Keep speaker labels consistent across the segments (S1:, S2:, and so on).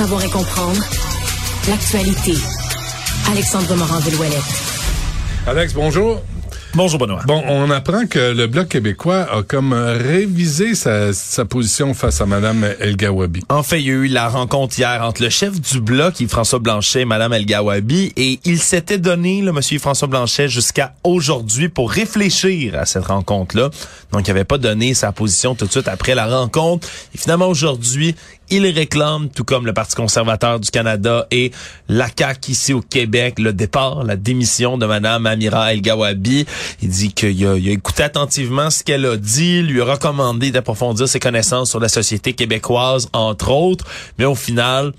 S1: savoir et comprendre l'actualité. Alexandre Morand-Villouellette.
S2: Alex, bonjour.
S3: Bonjour Benoît.
S2: Bon, on apprend que le Bloc québécois a comme révisé sa, sa position face à Mme El Gawabi.
S3: En fait, il y a eu la rencontre hier entre le chef du Bloc, François Blanchet, et Mme El Gawabi, et il s'était donné, le monsieur François Blanchet, jusqu'à aujourd'hui pour réfléchir à cette rencontre-là. Donc, il n'avait pas donné sa position tout de suite après la rencontre. Et finalement, aujourd'hui, il réclame, tout comme le Parti conservateur du Canada et la CAQ ici au Québec, le départ, la démission de Mme Amira El Gawabi. Il dit qu'il a, écouté attentivement ce qu'elle a dit, lui a recommandé d'approfondir ses connaissances sur la société québécoise, entre autres, mais au final,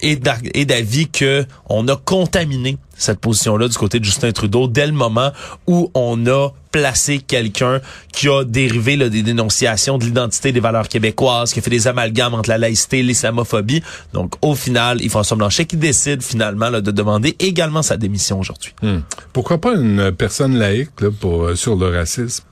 S3: est d'avis que on a contaminé cette position-là du côté de Justin Trudeau dès le moment où on a placé quelqu'un qui a dérivé là, des dénonciations de l'identité des valeurs québécoises, qui a fait des amalgames entre la laïcité et l'islamophobie. Donc, au final, il François Blanchet qui décide finalement de demander également sa démission aujourd'hui.
S2: Hmm. Pourquoi pas une personne laïque euh, sur le racisme?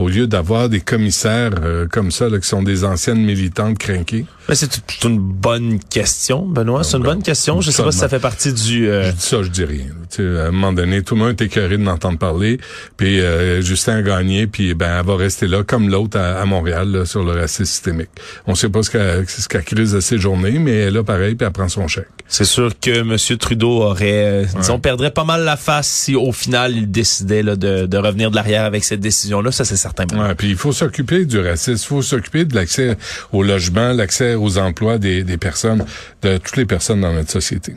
S2: au lieu d'avoir des commissaires euh, comme ça, qui sont des anciennes militantes crinquées?
S3: Mais c'est une bonne question, Benoît. C'est une bonne question. Je sais pas si ça fait partie du...
S2: Euh... Je dis ça, je dis rien. Tu sais, à un moment donné, tout le monde est écœuré de m'entendre parler. Puis euh, Justin a gagné, puis ben, elle va rester là, comme l'autre à, Montréal, sur le racisme systémique. On sait pas ce qu'elle ce qu'elle crise de ses journées, mais elle là pareil, puis elle prend son chèque.
S3: C'est sûr que M. Trudeau aurait, euh, disons, perdrait pas mal la face si au final il décidait là, de, de revenir de l'arrière avec cette décision-là. Ça, c'est certain.
S2: Ouais, puis il faut s'occuper du racisme, il faut s'occuper de l'accès au logement, l'accès aux emplois des, personnes, de toutes les personnes dans notre société.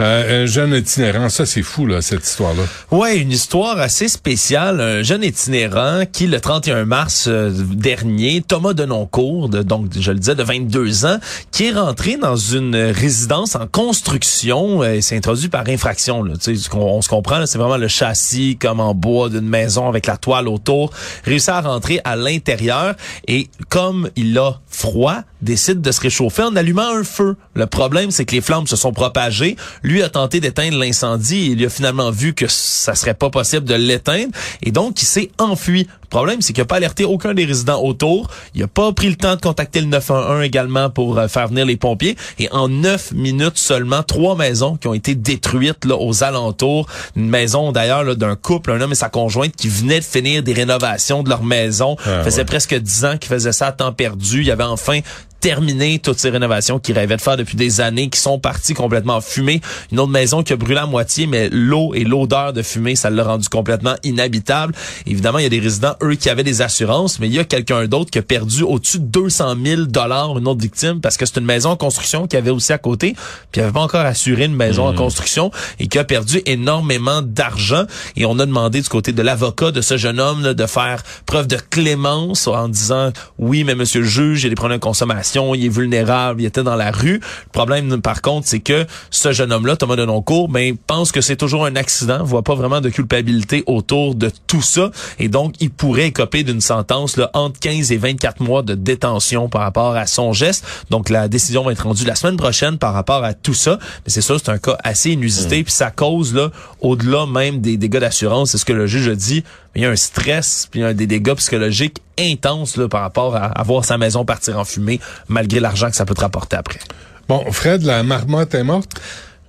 S2: Euh, un jeune itinérant, ça c'est fou là, cette histoire-là.
S3: Ouais, une histoire assez spéciale. Un jeune itinérant qui, le 31 mars euh, dernier, Thomas Denoncourt, de, donc je le disais, de 22 ans, qui est rentré dans une résidence en construction euh, et s'est introduit par infraction. Là. On, on se comprend, c'est vraiment le châssis comme en bois d'une maison avec la toile autour. Réussit à rentrer à l'intérieur et comme il a froid, décide de se réchauffer en allumant un feu. Le problème, c'est que les flammes se sont propagées. Lui a tenté d'éteindre l'incendie et il a finalement vu que ça serait pas possible de l'éteindre et donc il s'est enfui. Le problème, c'est qu'il n'a pas alerté aucun des résidents autour. Il n'a pas pris le temps de contacter le 911 également pour euh, faire venir les pompiers. Et en neuf minutes seulement, trois maisons qui ont été détruites là, aux alentours. Une maison d'ailleurs d'un couple, un homme et sa conjointe qui venaient de finir des rénovations de leur maison. Ah, faisait presque dix ans qu'ils faisaient ça à temps perdu. Il y avait enfin terminé toutes ces rénovations qu'il rêvait de faire depuis des années, qui sont parties complètement fumées. Une autre maison qui a brûlé à moitié, mais l'eau et l'odeur de fumée, ça l'a rendu complètement inhabitable. Évidemment, il y a des résidents, eux, qui avaient des assurances, mais il y a quelqu'un d'autre qui a perdu au-dessus de 200 000 dollars une autre victime parce que c'est une maison en construction qui avait aussi à côté, puis il avait pas encore assuré une maison en hmm. construction et qui a perdu énormément d'argent. Et on a demandé du côté de l'avocat de ce jeune homme de faire preuve de clémence en disant oui, mais monsieur le juge, a des problèmes de consommation il est vulnérable, il était dans la rue. Le problème, par contre, c'est que ce jeune homme-là, Thomas Denoncourt, ben, pense que c'est toujours un accident, voit pas vraiment de culpabilité autour de tout ça, et donc il pourrait écoper d'une sentence là, entre 15 et 24 mois de détention par rapport à son geste. Donc la décision va être rendue la semaine prochaine par rapport à tout ça, mais c'est sûr, c'est un cas assez inusité, mmh. puis ça cause là, au-delà même des dégâts d'assurance, c'est ce que le juge a dit, il y a un stress puis un des dégâts psychologiques intenses là, par rapport à, à voir sa maison partir en fumée malgré l'argent que ça peut te rapporter après.
S2: Bon, Fred, la marmotte est morte?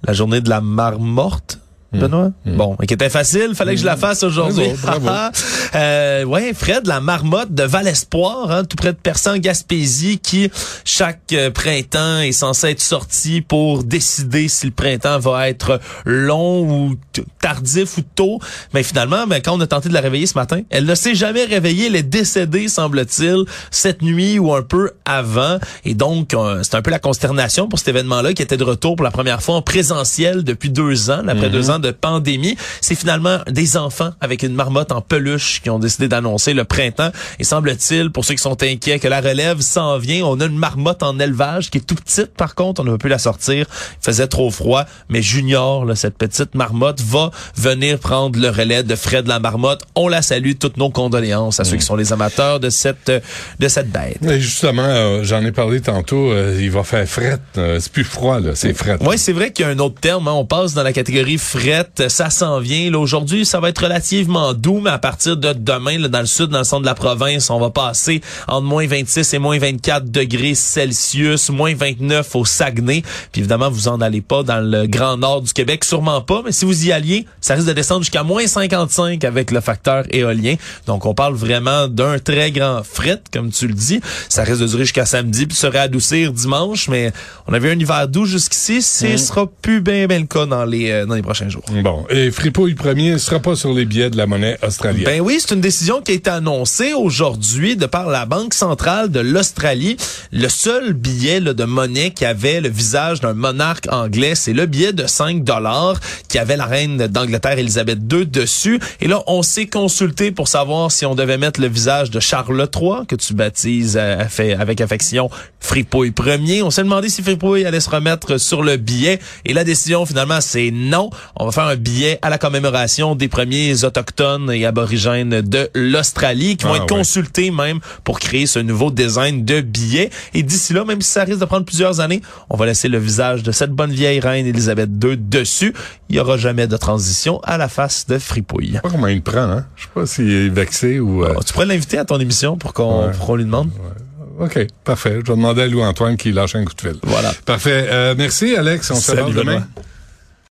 S3: La journée de la marmotte? Hmm. Benoît? Hmm. Bon, qui était facile, fallait que je la hmm. fasse aujourd'hui. euh, ouais, Fred, la marmotte de Val Espoir, hein, tout près de Persan Gaspésie, qui chaque euh, printemps est censé être sorti pour décider si le printemps va être long ou tardif ou tôt. Mais finalement, ben, quand on a tenté de la réveiller ce matin, elle ne s'est jamais réveillée. Elle est décédée, semble-t-il, cette nuit ou un peu avant. Et donc, euh, c'est un peu la consternation pour cet événement-là qui était de retour pour la première fois en présentiel depuis deux ans, après deux ans de pandémie. C'est finalement des enfants avec une marmotte en peluche qui ont décidé d'annoncer le printemps. Et semble-t-il, pour ceux qui sont inquiets, que la relève s'en vient. On a une marmotte en élevage qui est tout petite, par contre. On ne peut plus la sortir. Il faisait trop froid. Mais Junior, là, cette petite marmotte, va venir prendre le relais de Fred la marmotte. On la salue. Toutes nos condoléances à ceux qui sont les amateurs de cette, de cette bête.
S2: Et justement, euh, j'en ai parlé tantôt. Euh, il va faire fret. Euh, c'est plus froid, là. C'est fret.
S3: Oui, c'est vrai qu'il y a un autre terme. Hein. On passe dans la catégorie fret ça s'en vient. Aujourd'hui, ça va être relativement doux, mais à partir de demain, là, dans le sud, dans le centre de la province, on va passer entre moins 26 et moins 24 degrés Celsius, moins 29 au Saguenay. Puis évidemment, vous en allez pas dans le grand nord du Québec, sûrement pas, mais si vous y alliez, ça risque de descendre jusqu'à moins 55 avec le facteur éolien. Donc, on parle vraiment d'un très grand fret, comme tu le dis. Ça risque de durer jusqu'à samedi, puis se réadoucir dimanche, mais on avait un hiver doux jusqu'ici. Ce
S2: Mm.
S3: sera plus bien bien le cas dans les, euh, dans les prochains jours.
S2: Bon, et Fripouille premier sera pas sur les billets de la monnaie australienne.
S3: Ben oui, c'est une décision qui a été annoncée aujourd'hui de par la Banque centrale de l'Australie. Le seul billet là, de monnaie qui avait le visage d'un monarque anglais, c'est le billet de 5 dollars qui avait la reine d'Angleterre Elisabeth II dessus. Et là, on s'est consulté pour savoir si on devait mettre le visage de Charles III, que tu baptises euh, avec affection Fripouille premier. On s'est demandé si Fripouille allait se remettre sur le billet. Et la décision, finalement, c'est non. On va faire un billet à la commémoration des premiers autochtones et aborigènes de l'Australie qui vont
S2: Ah,
S3: être
S2: ouais.
S3: consultés même pour créer ce nouveau design de billet. Et d'ici là, même si ça risque de prendre plusieurs années, on va laisser le visage de cette bonne vieille reine Elisabeth II dessus. Il y aura jamais de transition à la face de Fripouille.
S2: Je sais pas comment il prend, hein? Je sais pas s'il est vexé ou... euh,
S3: Oh, Tu pourrais l'inviter à ton émission pour qu'on
S2: Ouais.
S3: lui demande?
S2: OK, parfait. Je vais demander à Louis-Antoine qui lâche un coup de fil.
S3: Voilà.
S2: Parfait. Euh, merci, Alex. On se revoit demain.